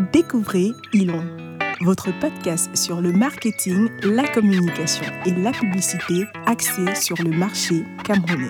Découvrez Ilon, votre podcast sur le marketing, la communication et la publicité axé sur le marché camerounais.